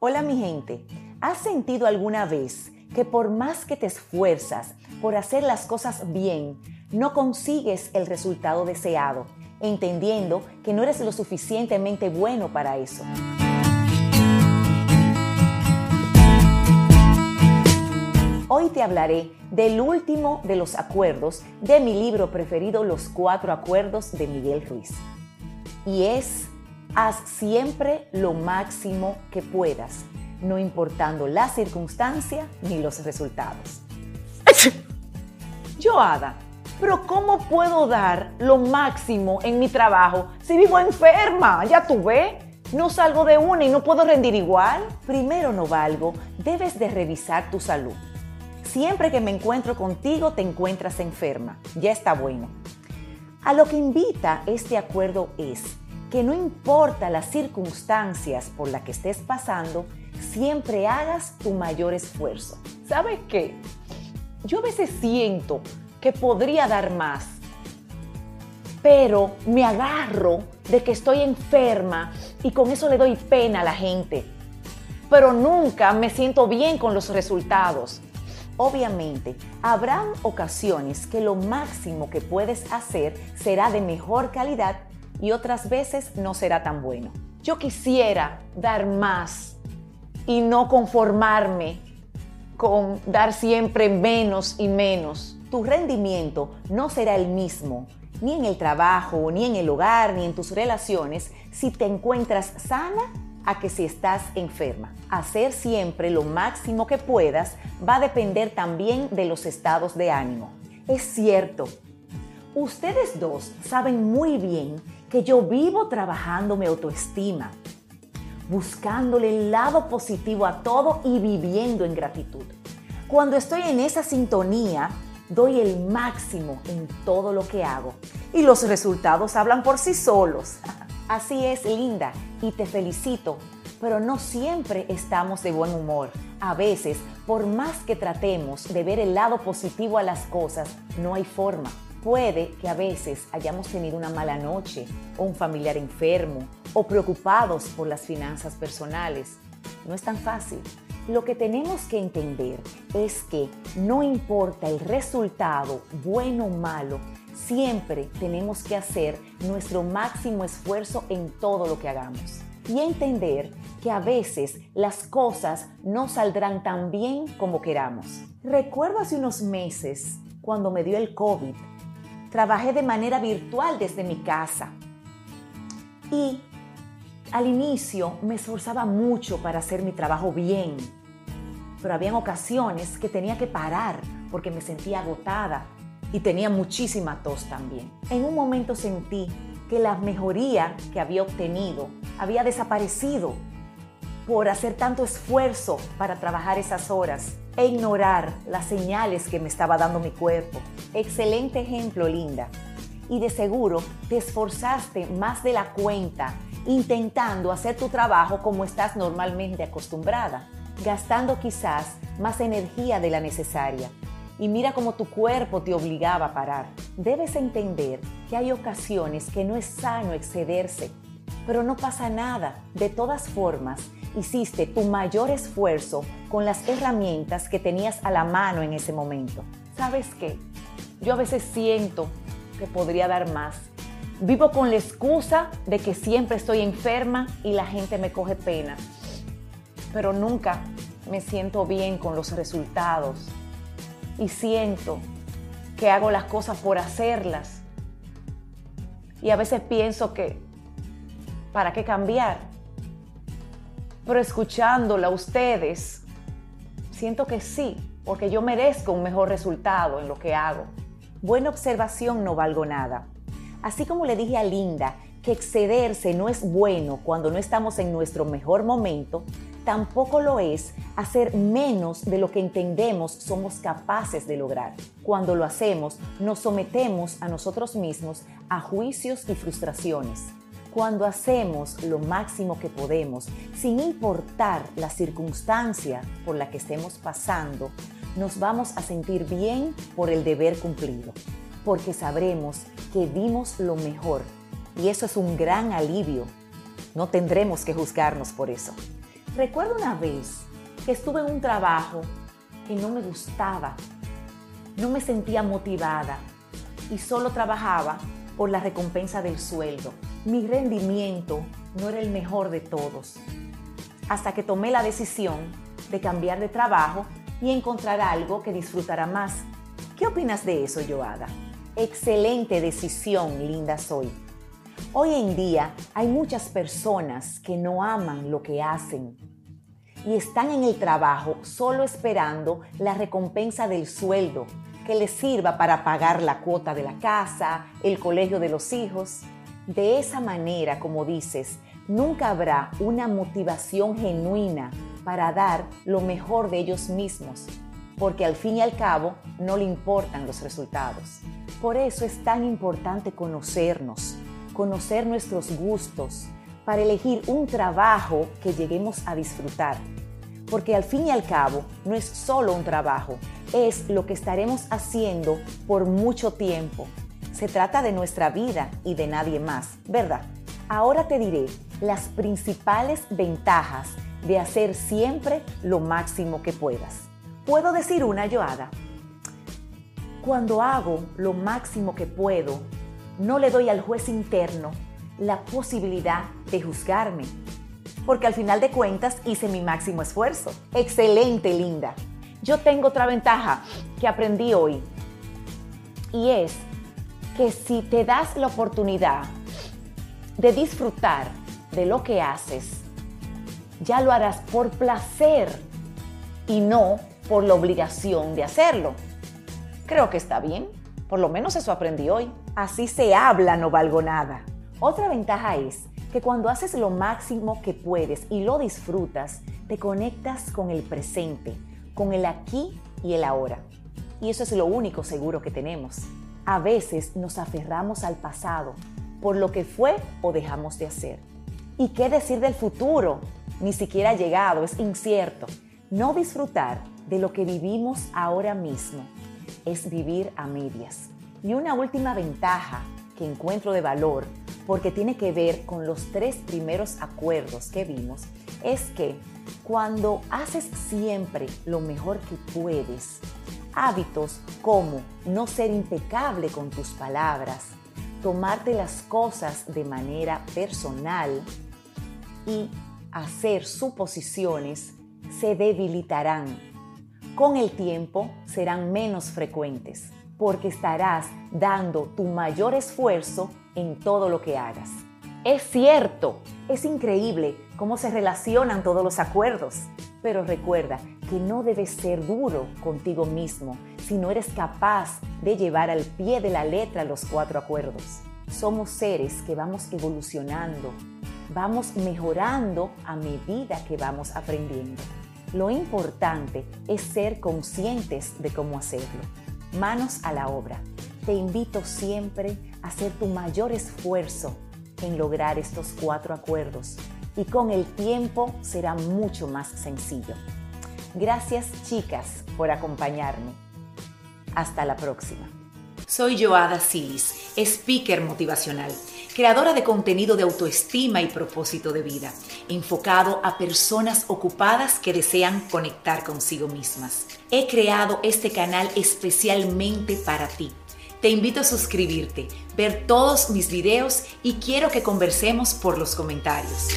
Hola mi gente, ¿has sentido alguna vez que por más que te esfuerzas por hacer las cosas bien, no consigues el resultado deseado, entendiendo que no eres lo suficientemente bueno para eso? Hoy te hablaré del último de los acuerdos de mi libro preferido, Los Cuatro Acuerdos de Miguel Ruiz. Y es, haz siempre lo máximo que puedas, no importando la circunstancia ni los resultados. Yo, Ada, pero ¿cómo puedo dar lo máximo en mi trabajo si vivo enferma? Ya tú ves. No salgo de una y no puedo rendir igual. Primero no valgo, debes de revisar tu salud. Siempre que me encuentro contigo te encuentras enferma. Ya está bueno. A lo que invita este acuerdo es que no importa las circunstancias por las que estés pasando, siempre hagas tu mayor esfuerzo. ¿Sabes qué? Yo a veces siento que podría dar más, pero me agarro de que estoy enferma y con eso le doy pena a la gente. Pero nunca me siento bien con los resultados. Obviamente, habrán ocasiones que lo máximo que puedes hacer será de mejor calidad y otras veces no será tan bueno. Yo quisiera dar más y no conformarme con dar siempre menos y menos. Tu rendimiento no será el mismo, ni en el trabajo, ni en el hogar, ni en tus relaciones, si te encuentras sana a que si estás enferma. Hacer siempre lo máximo que puedas va a depender también de los estados de ánimo. Es cierto, ustedes dos saben muy bien que yo vivo trabajando mi autoestima, buscándole el lado positivo a todo y viviendo en gratitud. Cuando estoy en esa sintonía, doy el máximo en todo lo que hago y los resultados hablan por sí solos. Así es, linda, y te felicito, pero no siempre estamos de buen humor. A veces, por más que tratemos de ver el lado positivo a las cosas, no hay forma. Puede que a veces hayamos tenido una mala noche, o un familiar enfermo, o preocupados por las finanzas personales. No es tan fácil. Lo que tenemos que entender es que no importa el resultado, bueno o malo, siempre tenemos que hacer nuestro máximo esfuerzo en todo lo que hagamos. Y entender que a veces las cosas no saldrán tan bien como queramos. Recuerdo hace unos meses, cuando me dio el COVID, trabajé de manera virtual desde mi casa. Y al inicio me esforzaba mucho para hacer mi trabajo bien, pero habían ocasiones que tenía que parar porque me sentía agotada y tenía muchísima tos también. En un momento sentí que la mejoría que había obtenido había desaparecido por hacer tanto esfuerzo para trabajar esas horas e ignorar las señales que me estaba dando mi cuerpo. Excelente ejemplo, Linda. Y de seguro te esforzaste más de la cuenta intentando hacer tu trabajo como estás normalmente acostumbrada, gastando quizás más energía de la necesaria y mira cómo tu cuerpo te obligaba a parar. Debes entender que hay ocasiones que no es sano excederse, pero no pasa nada. De todas formas, hiciste tu mayor esfuerzo con las herramientas que tenías a la mano en ese momento. ¿Sabes qué? Yo a veces siento que podría dar más. Vivo con la excusa de que siempre estoy enferma y la gente me coge pena, pero nunca me siento bien con los resultados y siento que hago las cosas por hacerlas. Y a veces pienso que, ¿para qué cambiar? Pero escuchándola ustedes, siento que sí, porque yo merezco un mejor resultado en lo que hago. Buena observación no valgo nada. Así como le dije a Linda que excederse no es bueno cuando no estamos en nuestro mejor momento, tampoco lo es hacer menos de lo que entendemos somos capaces de lograr. Cuando lo hacemos, nos sometemos a nosotros mismos a juicios y frustraciones. Cuando hacemos lo máximo que podemos, sin importar la circunstancia por la que estemos pasando, nos vamos a sentir bien por el deber cumplido, porque sabremos que dimos lo mejor y eso es un gran alivio. No tendremos que juzgarnos por eso. Recuerdo una vez que estuve en un trabajo que no me gustaba, no me sentía motivada y solo trabajaba por la recompensa del sueldo. Mi rendimiento no era el mejor de todos. Hasta que tomé la decisión de cambiar de trabajo y encontrar algo que disfrutara más. ¿Qué opinas de eso, Joada? Excelente decisión, linda soy. Hoy en día hay muchas personas que no aman lo que hacen y están en el trabajo solo esperando la recompensa del sueldo que les sirva para pagar la cuota de la casa, el colegio de los hijos. De esa manera, como dices, nunca habrá una motivación genuina para dar lo mejor de ellos mismos, porque al fin y al cabo no le importan los resultados. Por eso es tan importante conocernos, conocer nuestros gustos, para elegir un trabajo que lleguemos a disfrutar. Porque al fin y al cabo no es solo un trabajo, es lo que estaremos haciendo por mucho tiempo. Se trata de nuestra vida y de nadie más, ¿verdad? Ahora te diré las principales ventajas de hacer siempre lo máximo que puedas. ¿Puedo decir una yoada? Cuando hago lo máximo que puedo, no le doy al juez interno la posibilidad de juzgarme, porque al final de cuentas hice mi máximo esfuerzo. Excelente, linda. Yo tengo otra ventaja que aprendí hoy y es que si te das la oportunidad de disfrutar de lo que haces, ya lo harás por placer y no por la obligación de hacerlo. Creo que está bien. Por lo menos eso aprendí hoy. Así se habla, no valgo nada. Otra ventaja es que cuando haces lo máximo que puedes y lo disfrutas, te conectas con el presente, con el aquí y el ahora. Y eso es lo único seguro que tenemos. A veces nos aferramos al pasado por lo que fue o dejamos de hacer. ¿Y qué decir del futuro? Ni siquiera ha llegado, es incierto. No disfrutar de lo que vivimos ahora mismo es vivir a medias. Y una última ventaja que encuentro de valor, porque tiene que ver con los tres primeros acuerdos que vimos, es que cuando haces siempre lo mejor que puedes, hábitos como no ser impecable con tus palabras, tomarte las cosas de manera personal y hacer suposiciones se debilitarán. Con el tiempo serán menos frecuentes porque estarás dando tu mayor esfuerzo en todo lo que hagas. Es cierto, es increíble cómo se relacionan todos los acuerdos, pero recuerda que no debes ser duro contigo mismo si no eres capaz de llevar al pie de la letra los cuatro acuerdos. Somos seres que vamos evolucionando, vamos mejorando a medida que vamos aprendiendo. Lo importante es ser conscientes de cómo hacerlo. Manos a la obra. Te invito siempre a hacer tu mayor esfuerzo en lograr estos cuatro acuerdos y con el tiempo será mucho más sencillo. Gracias chicas por acompañarme. Hasta la próxima. Soy Joada Silis, speaker motivacional, creadora de contenido de autoestima y propósito de vida, enfocado a personas ocupadas que desean conectar consigo mismas. He creado este canal especialmente para ti. Te invito a suscribirte, ver todos mis videos y quiero que conversemos por los comentarios.